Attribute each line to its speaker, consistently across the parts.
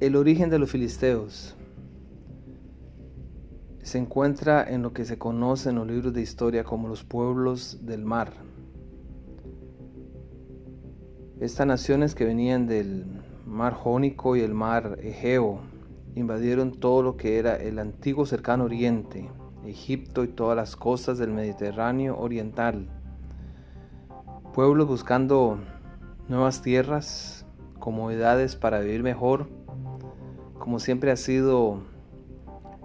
Speaker 1: El origen de los filisteos se encuentra en lo que se conoce en los libros de historia como los pueblos del mar. Estas naciones que venían del mar Jónico y el mar Egeo invadieron todo lo que era el antiguo cercano oriente, Egipto y todas las costas del Mediterráneo oriental. Pueblos buscando nuevas tierras, comodidades para vivir mejor, como siempre ha sido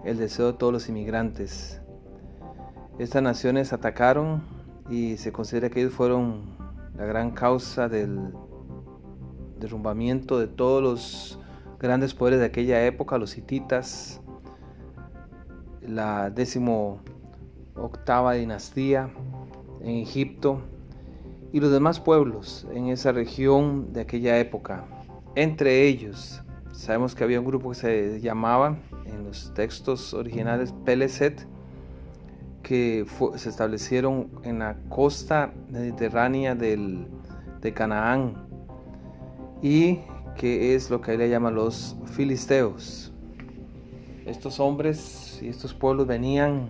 Speaker 1: el deseo de todos los inmigrantes. Estas naciones atacaron y se considera que ellos fueron la gran causa del derrumbamiento de todos los grandes poderes de aquella época, los hititas, la décimo octava dinastía en Egipto y los demás pueblos en esa región de aquella época. Entre ellos, sabemos que había un grupo que se llamaba en los textos originales Peleset, que se establecieron en la costa mediterránea del, de Canaán y que es lo que le llaman los filisteos. Estos hombres y estos pueblos venían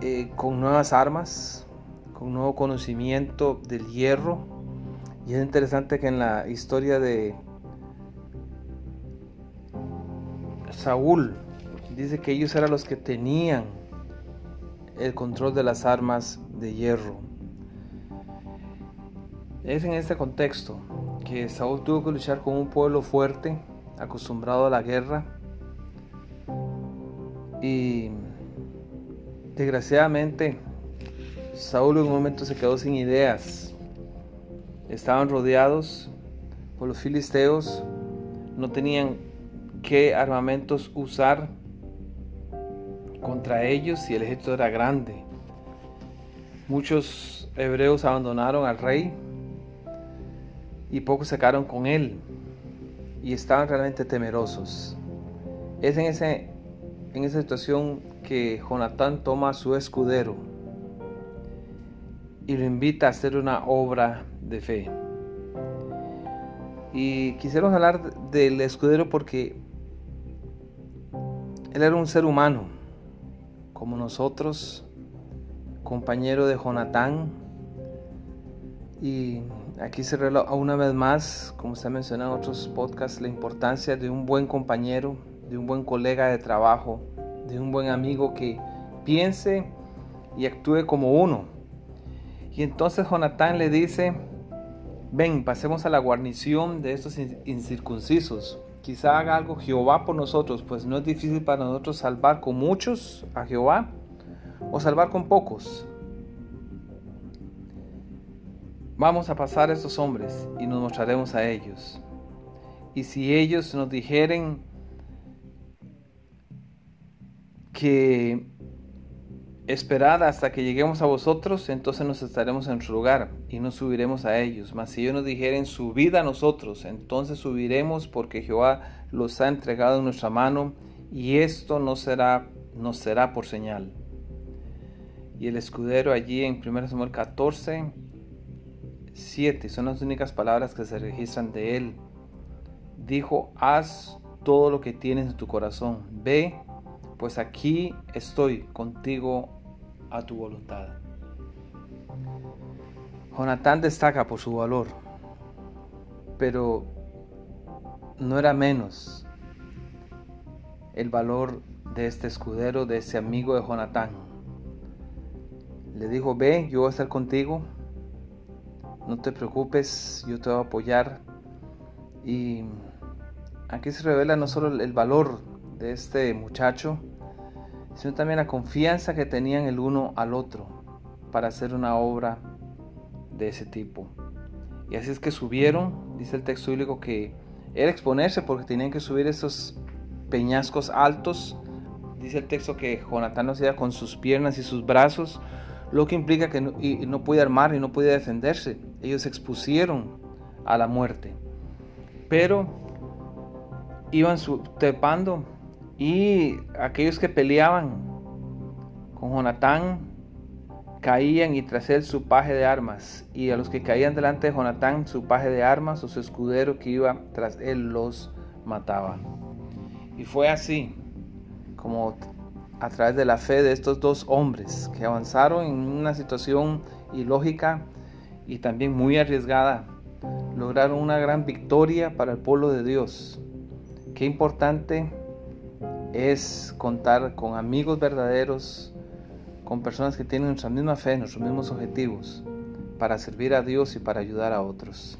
Speaker 1: eh, con nuevas armas, con nuevo conocimiento del hierro. Y es interesante que en la historia de Saúl dice que ellos eran los que tenían el control de las armas de hierro. Es en este contexto que Saúl tuvo que luchar con un pueblo fuerte, acostumbrado a la guerra, y desgraciadamente, Saúl en un momento se quedó sin ideas. Estaban rodeados por los filisteos, no tenían qué armamentos usar contra ellos y el ejército era grande. Muchos hebreos abandonaron al rey y pocos se quedaron con él y estaban realmente temerosos. Es en ese en esa situación que Jonatán toma a su escudero y lo invita a hacer una obra de fe. Y quisiera hablar del escudero porque él era un ser humano, como nosotros, compañero de Jonatán. Y aquí se revela una vez más, como se ha mencionado en otros podcasts, la importancia de un buen compañero, de un buen colega de trabajo, de un buen amigo que piense y actúe como uno. Y entonces Jonatán le dice, ven, pasemos a la guarnición de estos incircuncisos. Quizá haga algo Jehová por nosotros, pues no es difícil para nosotros salvar con muchos a Jehová o salvar con pocos. Vamos a pasar a estos hombres y nos mostraremos a ellos. Y si ellos nos dijeren, que esperad hasta que lleguemos a vosotros, entonces nos estaremos en su lugar y nos subiremos a ellos. Mas si ellos nos dijeren, subid a nosotros, entonces subiremos porque Jehová los ha entregado en nuestra mano y esto no será, no será por señal. Y el escudero allí en 1 Samuel 14, 7, son las únicas palabras que se registran de él. Dijo, haz todo lo que tienes en tu corazón, ve pues aquí estoy contigo a tu voluntad. Jonatán destaca por su valor, pero no era menos el valor de este escudero, de ese amigo de Jonatán. Le dijo, ve, yo voy a estar contigo, no te preocupes, yo te voy a apoyar. Y aquí se revela no solo el valor de este muchacho, sino también la confianza que tenían el uno al otro para hacer una obra de ese tipo. Y así es que subieron, dice el texto bíblico que era exponerse porque tenían que subir esos peñascos altos. Dice el texto que Jonatán no hacía con sus piernas y sus brazos, lo que implica que no, y no podía armar y no podía defenderse. Ellos se expusieron a la muerte. Pero iban trepando y aquellos que peleaban con Jonatán caían y tras él su paje de armas. Y a los que caían delante de Jonatán su paje de armas o su escudero que iba tras él los mataba. Y fue así como a través de la fe de estos dos hombres que avanzaron en una situación ilógica y también muy arriesgada, lograron una gran victoria para el pueblo de Dios. Qué importante es contar con amigos verdaderos, con personas que tienen nuestra misma fe, nuestros mismos objetivos, para servir a Dios y para ayudar a otros.